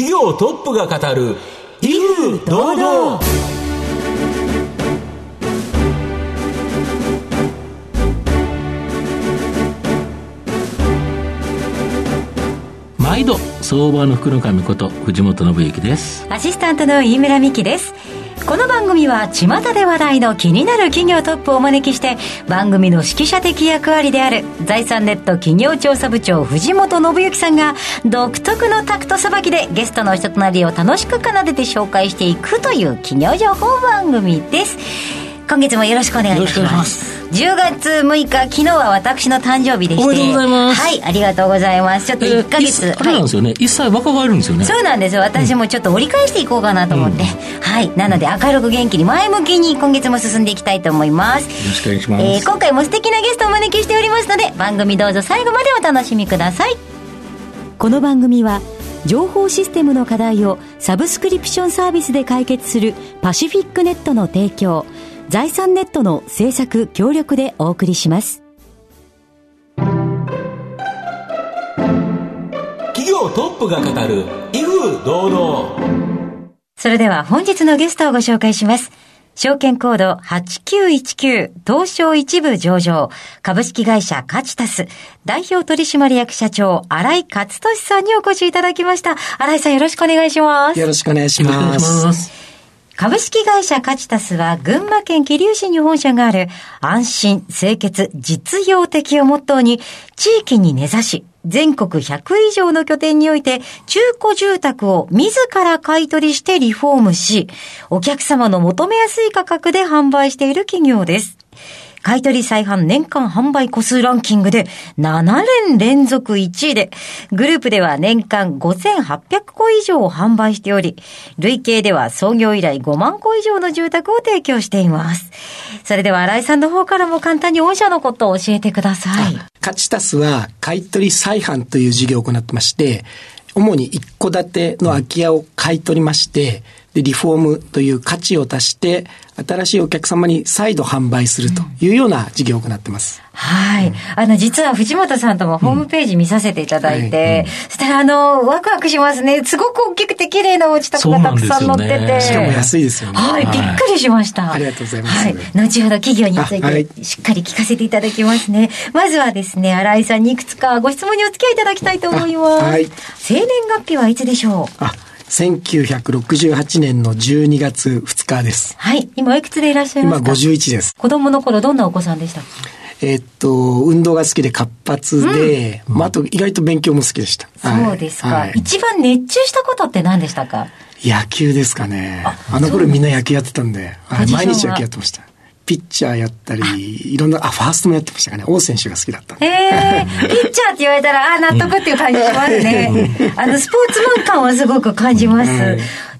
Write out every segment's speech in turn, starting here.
企業トップが語る威風堂々。毎度相場の福の神こと藤本信之です。アシスタントの飯村美希ですこの番組は巷で話題の気になる企業トップをお招きして番組の指揮者的役割である財産ネット企業調査部長藤本信之さんが独特のタクトさばきでゲストの人となりを楽しく奏でて紹介していくという企業情報番組です。今月もよろしくお願いいたします。10月6日昨日は私の誕生日でして。おめでとうございます。はいありがとうございます。ちょっと1ヶ月、えー、あれなんですよね、はい、1歳若返るんですよね。そうなんです私もちょっと折り返していこうかなと思って、うん、はい。なので明るく元気に前向きに今月も進んでいきたいと思います。よろしくお願いします、えー、今回も素敵なゲストをお招きしておりますので番組どうぞ最後までお楽しみください。この番組は情報システムの課題をサブスクリプションサービスで解決するパシフィックネットの提供財産ネットの制作協力でお送りします。企業トップが語る威風堂々。それでは本日のゲストをご紹介します。証券コード8919東証一部上場株式会社カチタス代表取締役社長新井勝利さんにお越しいただきました。新井さんよろしくお願いします。よろしくお願いします。株式会社カチタスは群馬県桐生市に本社がある安心、清潔、実用的をモットーに地域に根ざし全国100以上の拠点において中古住宅を自ら買い取りしてリフォームしお客様の求めやすい価格で販売している企業です。買取再販年間販売個数ランキングで7年連続1位で、グループでは年間5800個以上を販売しており、累計では創業以来5万個以上の住宅を提供しています。それでは新井さんの方からも簡単に御社のことを教えてください。カチタスは買取再販という事業を行ってまして、主に一戸建ての空き家を買い取りまして、で、リフォームという価値を足して、新しいお客様に再度販売するというような事業を行ってます。はい。あの、実は藤本さんともホームページ見させていただいて、うんはいうん、そしたらあの、ワクワクしますね。すごく大きくて綺麗なお家とかがたくさん載ってて。ね、しかも安いですよね。はい、びっくりしました。ありがとうございます。はい。後ほど企業についてしっかり聞かせていただきますね。まずはですね、新井さんにいくつかご質問にお付き合いいただきたいと思います。はい。生年月日はいつでしょう？あ1968年の12月2日です。はい。今いくつでいらっしゃいますか？今51です。子供の頃どんなお子さんでした？えっと、運動が好きで活発で、うん、まあ、あと意外と勉強も好きでした。そうですか、はい、一番熱中したことって何でしたか？野球ですかね。あの頃みんな野球やってたんで、毎日野球やってました。ピッチャーやったり、いろんな、あ、ファーストもやってましたかね。王選手が好きだったへえー、ピッチャーって言われたら、あ、納得っていう感じしますね。あの、スポーツマン感はすごく感じます。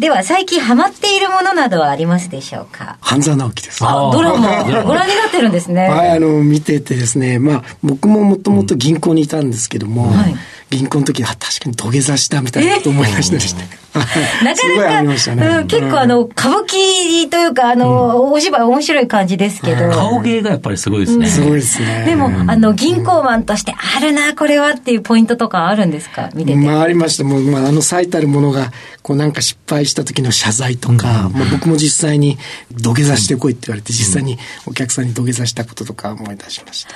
では、最近ハマっているものなどはありますでしょうか？半沢直樹です。あ、ドラマ、ご覧になってるんですね。はい、あの、見ててですね、まあ、僕ももともと銀行にいたんですけども、はい銀行の時は確かに土下座したみたいなこと思い出したりして。なかなか、ねうん、結構あの、歌舞伎というか、あの、うん、お芝居面白い感じですけど。顔芸がやっぱりすごいですね。すごいですね。でも、あの、銀行マンとしてあるな、これはっていうポイントとかあるんですか見てて？まあ、ありました。もう、まあ、あの最たるものが、こうなんか失敗した時の謝罪とか、まあ、僕も実際に土下座してこいって言われて、実際にお客さんに土下座したこととか思い出しました。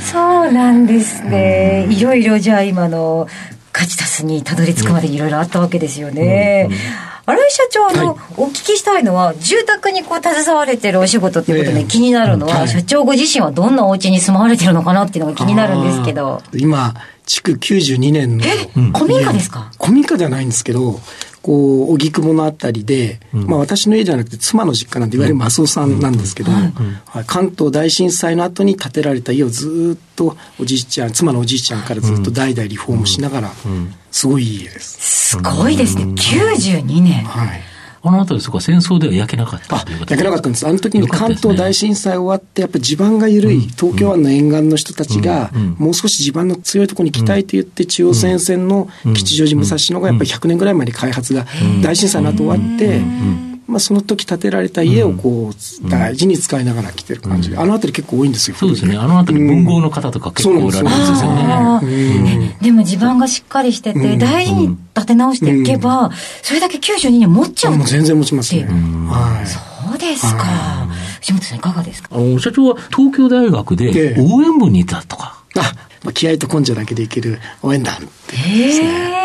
そうなんですね。いろいろじゃあ今の、カチタスにたどり着くまでにいろいろあったわけですよね。新井社長の、お聞きしたいのは、住宅にこう携われてるお仕事っていうことで気になるのは、社長ご自身はどんなお家に住まわれてるのかなっていうのが気になるんですけど。今、築92年の。え、古民家ですか？古民家ではないんですけど、こう、荻窪のあたりで、うん、まあ私の家じゃなくて妻の実家なんていわゆるマスオさんなんですけど、関東大震災の後に建てられた家をずっとおじいちゃん、妻のおじいちゃんからずっと代々リフォームしながら、すごいいい家です。すごいですね。92年。はい。あの辺りそこは戦争では焼けなかった焼けなかったんです。あの時に関東大震災終わって、やっぱり地盤が緩い、東京湾の沿岸の人たちが、もう少し地盤の強いところに来たいと言って、中央線線の吉祥寺武蔵野がやっぱり100年ぐらい前に開発が、大震災の後終わって、まあ、その時建てられた家をこう、大事に使いながら来てる感じで、あの辺り結構多いんですよ。そうですね。あの辺り文豪の方とか結構おられるんですよね。でも地盤がしっかりしてて、大事に建て直していけば、それだけ92年持っちゃうもう全然持ちますね。はい。そうですか。藤本さんいかがですか？あの、社長は東京大学でええ。応援部にいたとか。あ、まあ、気合と根性だけでいける応援団って。へえ。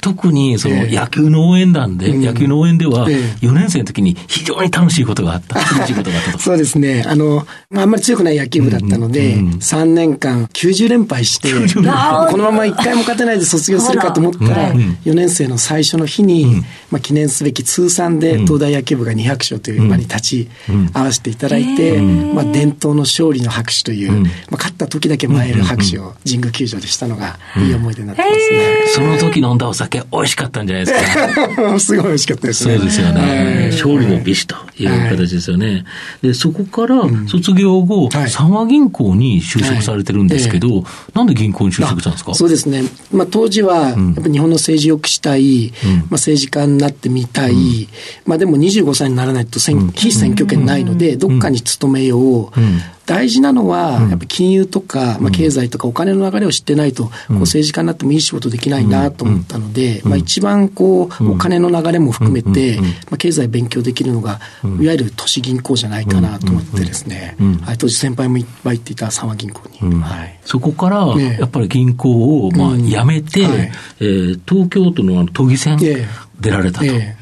特にそのええ。野球の応援団で、うん。野球の応援ではええ。4年生の時に非常に楽しいことがあった。楽しいことがあったと。そうですね。あの、まあ、あんまり強くない野球部だったので、うんうんうん。3年間90連敗して、このまま1回も勝てないで卒業するかと思ったら、うん4年生の最初の日に、まあ、記念すべき通算で東大野球部が200勝という場に立ち会わせていただいて、まあ、伝統の勝利の拍手という、うん。まあ、勝った時だけ舞える拍手を神宮球場でしたのが、いい思い出になってますその時飲んだお酒美味しかったんじゃないですか。ね。すごい美味しかったですね。そうですよね。勝利の美酒という形ですよね。で、そこから卒業後、はい。三和銀行に就職されてるんですけど、なんで銀行に就職したんですか？そうですね。まあ、当時は、やっぱ日本の政治を良くしたい、まあ、政治家になってみたい、まあ、でも25歳にならないと選、非選挙権ないので、どっかに勤めよう。ん大事なのは、やっぱ金融とか、まあ、経済とかお金の流れを知ってないと、こう政治家になってもいい仕事できないなと思ったので、まあ、一番こう、お金の流れも含めて、まあ、経済勉強できるのが、いわゆる都市銀行じゃないかなと思ってですね、はい、当時先輩もいっぱい行っていた三和銀行に。はい。そこから、ええ。やっぱり銀行を、まあ、うん。辞めて、はい。えー東京都の都議選ええ出られたと。ええ。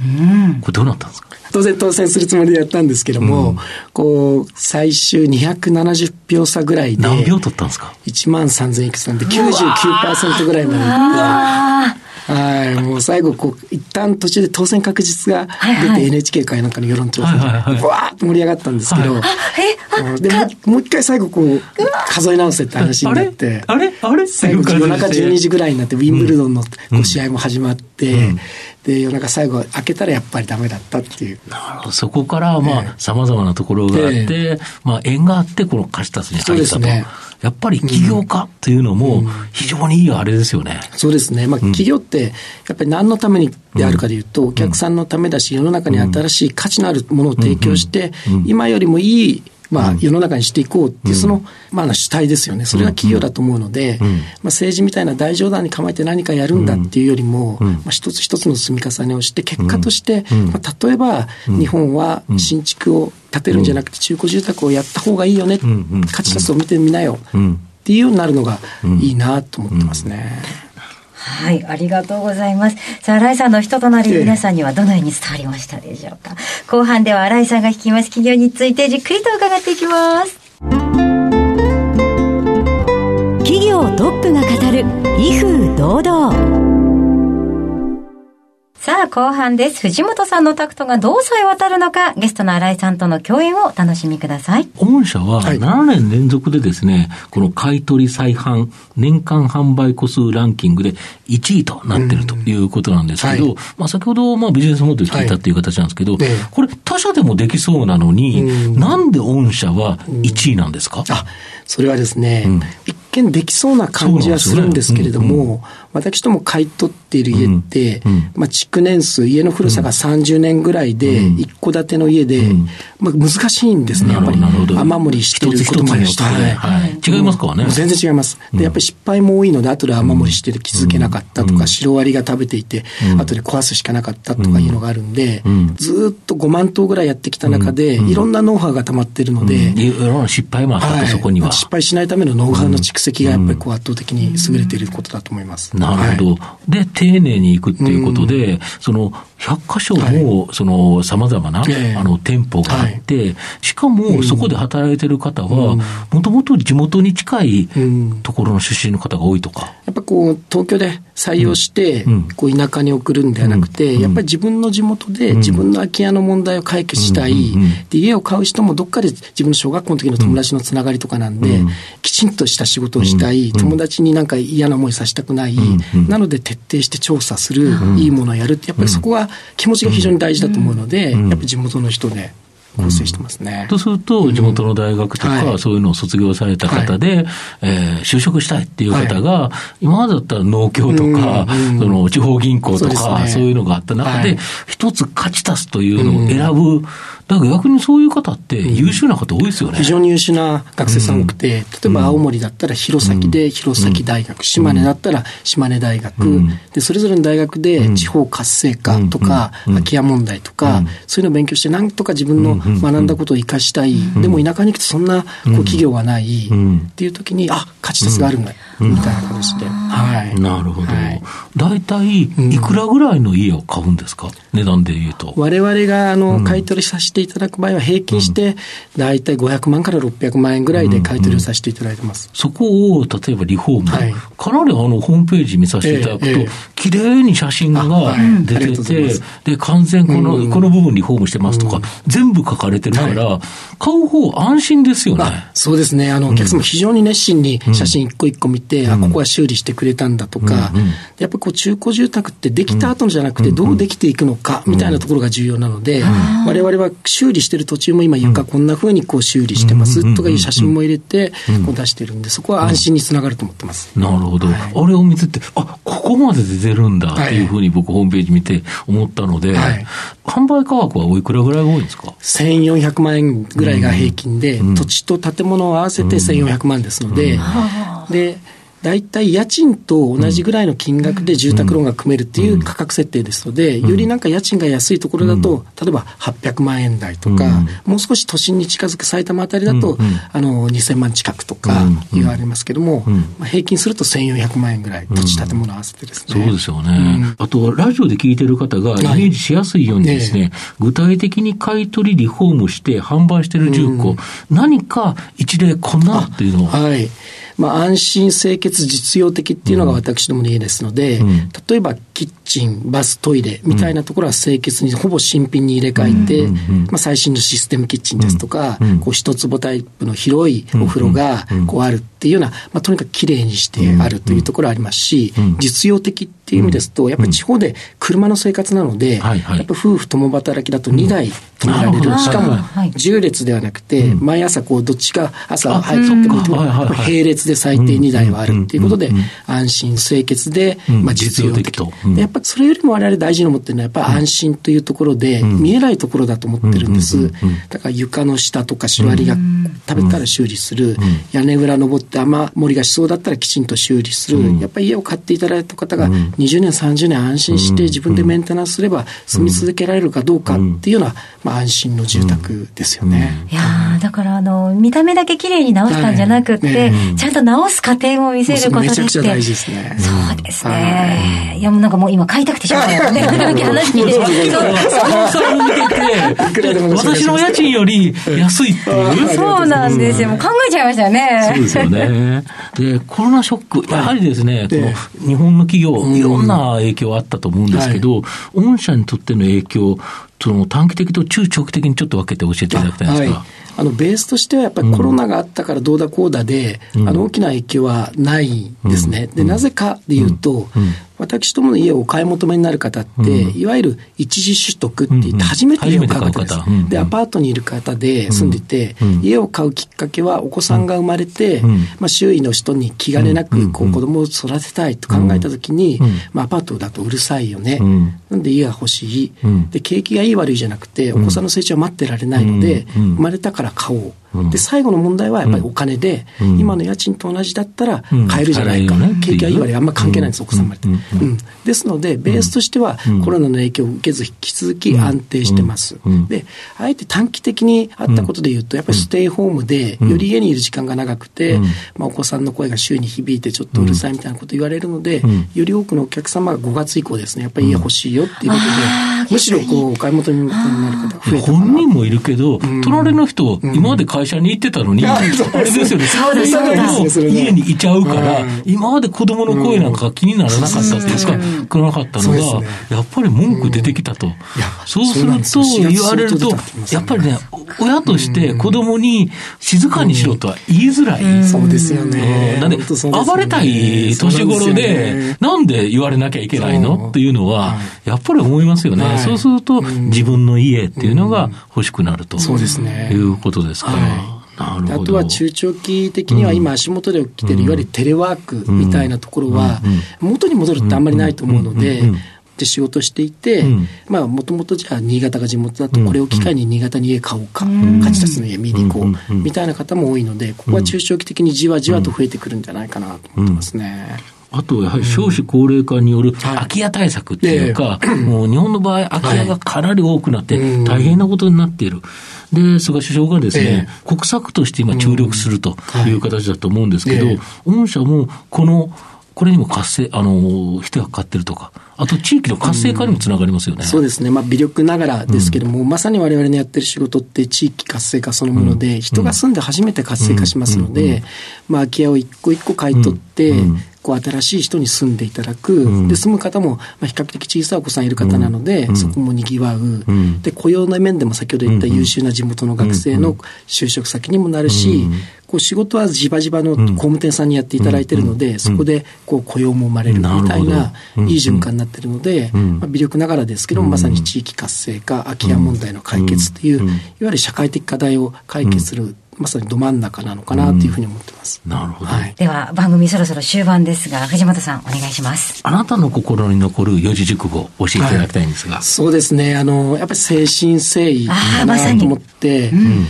これどうなったんですか？当然当選するつもりでやったんですけども、こう、最終270票差ぐらいで、何票取ったんですか？1万3000いくつなんで99%ぐらいまでいって、はい、もう最後、こう、一旦途中で当選確実が出て NHK 会なんかの世論調査はいはいはい。で、わーっと盛り上がったんですけど、え、うんでもうもう一回最後こう、数え直せって話になって、あれ？あれ？最後夜中でして。12時ぐらいになって、ウィンブルドンのこう試合も始まって、で、夜中最後開けたらやっぱりダメだったっていう。なるほど。そこから、まあ、様々なところがあって、まあ、縁があって、このカシタスに入ったと。そうですねやっぱり起業家というのも、非常にいいあれですよね。そうですね。まあ、企業って、やっぱり何のためにであるかでいうと、お客さんのためだし、世の中に新しい価値のあるものを提供して、今よりもいい、まあ、世の中にしていこうっていう、その、まあ、主体ですよね。それが企業だと思うので、まあ、政治みたいな大冗談に構えて何かやるんだっていうよりも、まあ、一つ一つの積み重ねをして、結果として、まあ、例えば、日本は新築を建てるんじゃなくて、中古住宅をやった方がいいよね。価値差を見てみなよ。っていうようになるのがいいなと思ってますね。はい、ありがとうございます。さあ、新井さんの人となり、皆さんにはどのように伝わりましたでしょうか。後半では新井さんが引きます企業についてじっくりと伺っていきます。企業トップが語る、威風堂々。さあ、後半です。藤本さんのタクトがどうさえ渡るのか、ゲストの新井さんとの共演をお楽しみください。御社ははい。7年連続でですね、この買取再販年間販売個数ランキングで1位となっているということなんですけど、はい。まあ先ほどまあビジネスモデル聞いたっていう形なんですけど、ええ。これ他社でもできそうなのに、うん。なんで御社は1位なんですか、あ、それはですね、うん。一見できそうな感じはするんですけれどそうなんも、私ども買い取っている家って、うんうん。まあ、築年数、家の古さが30年ぐらいで、うん。一戸建ての家で、うん。まあ、難しいんですね、やっぱり。雨漏りしてることもあるし、てねはい。違いますからね。もう全然違います。で、やっぱり失敗も多いので、後で雨漏りしてて気づけなかったとか、うん。シロアリが食べていて、うん。後で壊すしかなかったとかいうのがあるんで、うん。ずーっと5万頭ぐらいやってきた中で、いろんなノウハウが溜まってるので、いろいろな失敗もあったと、そこには。失敗しないためのノウハウの蓄積がやっぱりこう圧倒的に優れていることだと思います。なるほど。はいで、丁寧に行くっていうことで、その、100箇所も、その、様々な、ええ。あの、店舗があって、しかも、そこで働いてる方は、もともと地元に近いうん。ところの出身の方が多いとか。やっぱこう、東京で採用してうん、こう、田舎に送るんではなくて、うん。やっぱり自分の地元で自分の空き家の問題を解決したいうんうん。で、家を買う人もどっかで自分の小学校の時の友達のつながりとかなんでうん、きちんとした仕事をしたい。友達になんか嫌な思いさせたくない。んうん。なので徹底して調査する。いいものをやるって、やっぱりそこは気持ちが非常に大事だと思うので、やっぱり地元の人で、構成してますね。とすると、地元の大学とか、そういうのを卒業された方で、え就職したいっていう方が、今までだったら農協とか、その地方銀行とか、そういうのがあった中で、一つ勝ち足すというのを選ぶ、だから逆にそういう方って優秀な方多いですよね。非常に優秀な学生さん多くて、例えば青森だったら弘前で弘前大学、島根だったら島根大学、で、それぞれの大学で地方活性化とか、空き家問題とか、そういうのを勉強して、なんとか自分の学んだことを生かしたい。でも田舎に行くとそんなこう企業がないっていう時に、あ、勝ち足すがあるんだ、みたいな形で。はい。なるほど。大体、いくらぐらいの家を買うんですか？値段で言うと。我々が、あの、買い取りさせていただく場合は、平均して、大体500万から600万円ぐらいで買い取りをさせていただいてます。そこを、例えばリフォーム、はい、かなりあの、ホームページ見させていただくと、綺麗に写真が出てて、で、完全この、この部分リフォームしてますとか、全部書かれてるから、買う方安心ですよね。そうですね。あの、お客様非常に熱心に写真一個一個見て、あ、ここは修理してくれたんだとか、やっぱりこう中古住宅ってできた後じゃなくて、どうできていくのか、みたいなところが重要なので、我々は修理してる途中も今床こんなふうにこう修理してますとかいう写真も入れて、こう出してるんで、そこは安心につながると思ってます。なるほど。あれを見てて、あ、ここまで出てるんだっていうふうに僕ホームページ見て思ったので、販売価格はおいくらぐらいが多いんですか ?1400 万円ぐらいが平均で、土地と建物を合わせて1400万ですので、で、大体家賃と同じぐらいの金額で住宅ローンが組めるっていう価格設定ですので、よりなんか家賃が安いところだと、例えば800万円台とか、もう少し都心に近づく埼玉あたりだと、あの、2000万近くとか言われますけども、まあ、平均すると1400万円ぐらい、土地建物合わせてですね。そうですよね。あと、ラジオで聞いてる方がイメージしやすいようにですね、具体的に買い取りリフォームして販売してる住戸、何か一例こんなっていうのを。はい。まあ、安心、清潔、実用的っていうのが私どもの家ですので、うん、例えばキッチン、バス、トイレみたいなところは清潔にほぼ新品に入れ替えて、うん、まあ、最新のシステムキッチンですとか、うん、こう一坪タイプの広いお風呂がこうあるっていうような、まあ、とにかくきれいにしてあるというところありますし、実用的っていう意味ですと、やっぱり地方で車の生活なので、やっぱ夫婦共働きだと2台止められる。しかも、10列ではなくて、毎朝こう、どっちか朝入っても並列で最低2台はあるっていうことで、安心、清潔で、まあ実用的と。やっぱりそれよりも我々大事に思ってるのは、やっぱり安心というところで、見えないところだと思ってるんです。だから床の下とかシワリが食べたら修理する、屋根裏登って雨漏りがしそうだったらきちんと修理する。やっぱり家を買っていただいた方が、20年、30年安心して自分でメンテナンスすれば住み続けられるかどうかっていうような、まあ、安心の住宅ですよね。いやだからあの、見た目だけ綺麗に直したんじゃなくて、ちゃんと直す過程も見せることでめちゃくちゃ大事ですね。そうですね。いや、もうなんかもう今買いたくてしょうがないね。話聞いて。私の家賃より安いっていう。そうなんですよ。もう考えちゃいましたよね。そうですよね。で、コロナショック、やはりですね、この日本の企業、いろんな影響あったと思うんですけど、御社にとっての影響、その短期的と中長期的にちょっと分けて教えていただきたいんですか。あのベースとしてはやっぱりコロナがあったからどうだこうだで、うん、あの大きな影響はないですね。うん、でなぜかでいうと、私どもの家をお買い求めになる方って、いわゆる一時取得って言って初めて家を買う方。です。で、アパートにいる方で住んでて、家を買うきっかけはお子さんが生まれて、まあ、周囲の人に気兼ねなくこう子供を育てたいと考えたときに、まあ、アパートだとうるさいよね。なんで家が欲しい。で、景気がいい悪いじゃなくて、お子さんの成長は待ってられないので、生まれたから買おう。で、最後の問題はやっぱりお金で、今の家賃と同じだったら買えるじゃないか。景気がいい悪いあんま関係ないんです、お子さん生まれて。うん、ですので、ベースとしては、コロナの影響を受けず、引き続き安定してます。で、あえて短期的にあったことで言うと、やっぱりステイホームで、より家にいる時間が長くて、まあ、お子さんの声が周囲に響いて、ちょっとうるさいみたいなこと言われるので、より多くのお客様が5月以降ですね、やっぱり家欲しいよっていうことで、むしろこう、お買い求めになる方が増えた本人もいるけど、隣の人、今まで会社に行ってたのに、あれですよね、それ家にいちゃうから、今まで子供の声なんか気にならなかったっていうか、くなかったのが、やっぱり文句出てきたと。そうすると、言われると、やっぱりね、親として子供に静かにしろとは言いづらい。そうですよね。なんで、暴れたい年頃で、なんで言われなきゃいけないの？っていうのは、やっぱり思いますよね。はい、そうすると、自分の家っていうのが欲しくなると、そうですね。いうことですから。はいあとは中長期的には今足元で起きてるいわゆるテレワークみたいなところは元に戻るってあんまりないと思うのでで仕事していて、うん、まあもともとじゃあ新潟が地元だとこれを機会に新潟に家買おうか、うん、勝ち立つの家見に行こう、みたいな方も多いのでここは中長期的にじわじわと増えてくるんじゃないかなと思ってますね。あと、やはり少子高齢化による空き家対策っていうか、もう日本の場合、空き家がかなり多くなって、大変なことになっている。で、菅首相がですね、国策として今注力するとい。う形だと思うんですけど、御社もこの、これにも活性、あの、人がかかってるとか、あと地域の活性化にもつながりますよね。うん、そうですね。まあ、微力ながらですけども、うん、まさに我々のやってる仕事って地域活性化そのもので、うん、人が住んで初めて活性化しますので、まあ、空き家を一個一個買い取って、こう新しい人に住んでいただく、で住む方もまあ比較的小さいお子さんいる方なので、そこもにぎわう、で雇用の面でも先ほど言った優秀な地元の学生の就職先にもなるし、こう仕事はじばじばの工務店さんにやっていただいているので、そこでこう雇用も生まれるみたいな、いい循環になっているので、まあ、微力ながらですけども、まさに地域活性化、空き家問題の解決という、いわゆる社会的課題を解決する、まさにど真ん中なのかなというふうに思ってます。なるほど、はい。では、番組そろそろ終盤ですが、藤本さん、お願いします。あなたの心に残る四字熟語、教えていただきたいんですが。はい、そうですね。あの、やっぱり誠心誠意かなと思って、まうん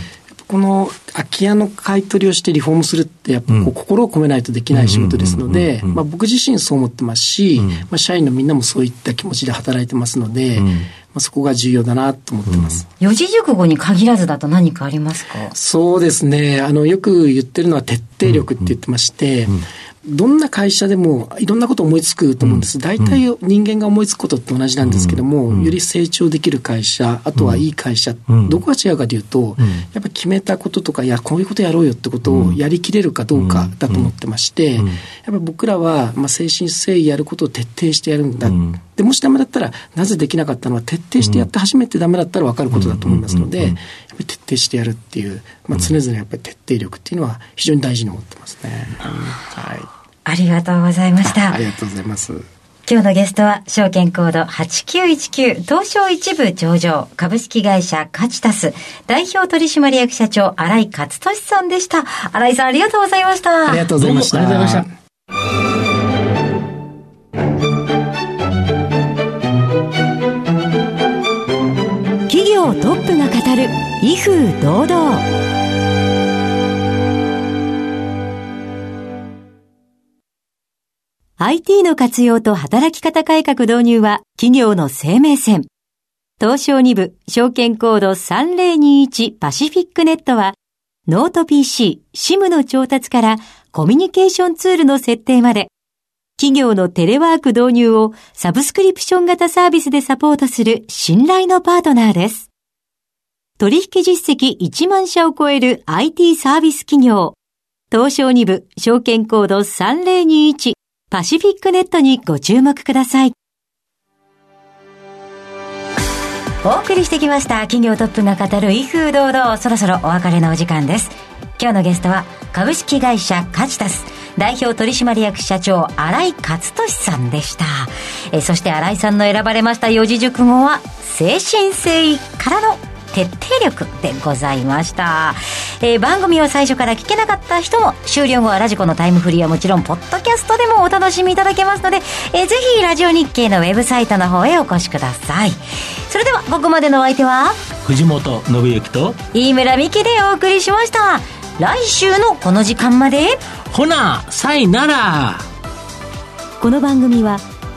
この空き家の買い取りをしてリフォームするって、やっぱこう心を込めないとできない仕事ですので、まあ僕自身そう思ってますし、まあ社員のみんなもそういった気持ちで働いてますので、まあそこが重要だなと思ってます。四字熟語に限らずだと何かありますか？そうですね。あの、よく言ってるのは徹底力って言ってまして、どんな会社でもいろんなこと思いつくと思うんです。大体人間が思いつくことって同じなんですけども、より成長できる会社、あとはいい会社、どこが違うかというと、やっぱ決めたこととか、いや、こういうことやろうよってことをやりきれるかどうかだと思ってまして、やっぱ僕らは、まあ、誠心誠意やることを徹底してやるんだ。で、もしダメだったら、なぜできなかったのは徹底してやって初めてダメだったら分かることだと思いますので、やっぱり徹底してやるっていう、まあ、常々やっぱり徹底力っていうのは非常に大事に思ってますね。はい。ありがとうございました。ありがとうございます。今日のゲストは、証券コード8919東証一部上場株式会社カチタス代表取締役社長新井勝利さんでした。新井さんありがとうございました。ありがとうございました。ありがとうございました。企業トップが語る威風堂々。IT の活用と働き方改革導入は企業の生命線。東証2部証券コード3021パシフィックネットはノート PC、SIM の調達からコミュニケーションツールの設定まで企業のテレワーク導入をサブスクリプション型サービスでサポートする信頼のパートナーです。取引実績1万社を超える IT サービス企業東証2部証券コード3021パシフィックネットにご注目ください。お送りしてきました企業トップが語る威風堂々そろそろお別れのお時間です今日のゲストは株式会社カチタス代表取締役社長新井勝利さんでしたえそして新井さんの選ばれました四字熟語は精神誠意からの徹底力でございました、えー、番組を最初から聞けなかった人も終了後はラジコのタイムフリーはもちろんポッドキャストでもお楽しみいただけますので、えー、ぜひラジオ日経のウェブサイトの方へお越しください。それではここまでのお相手は？藤本信之と飯村美希でお送りしました。来週のこの時間まで？ほなさいなら。この番組は「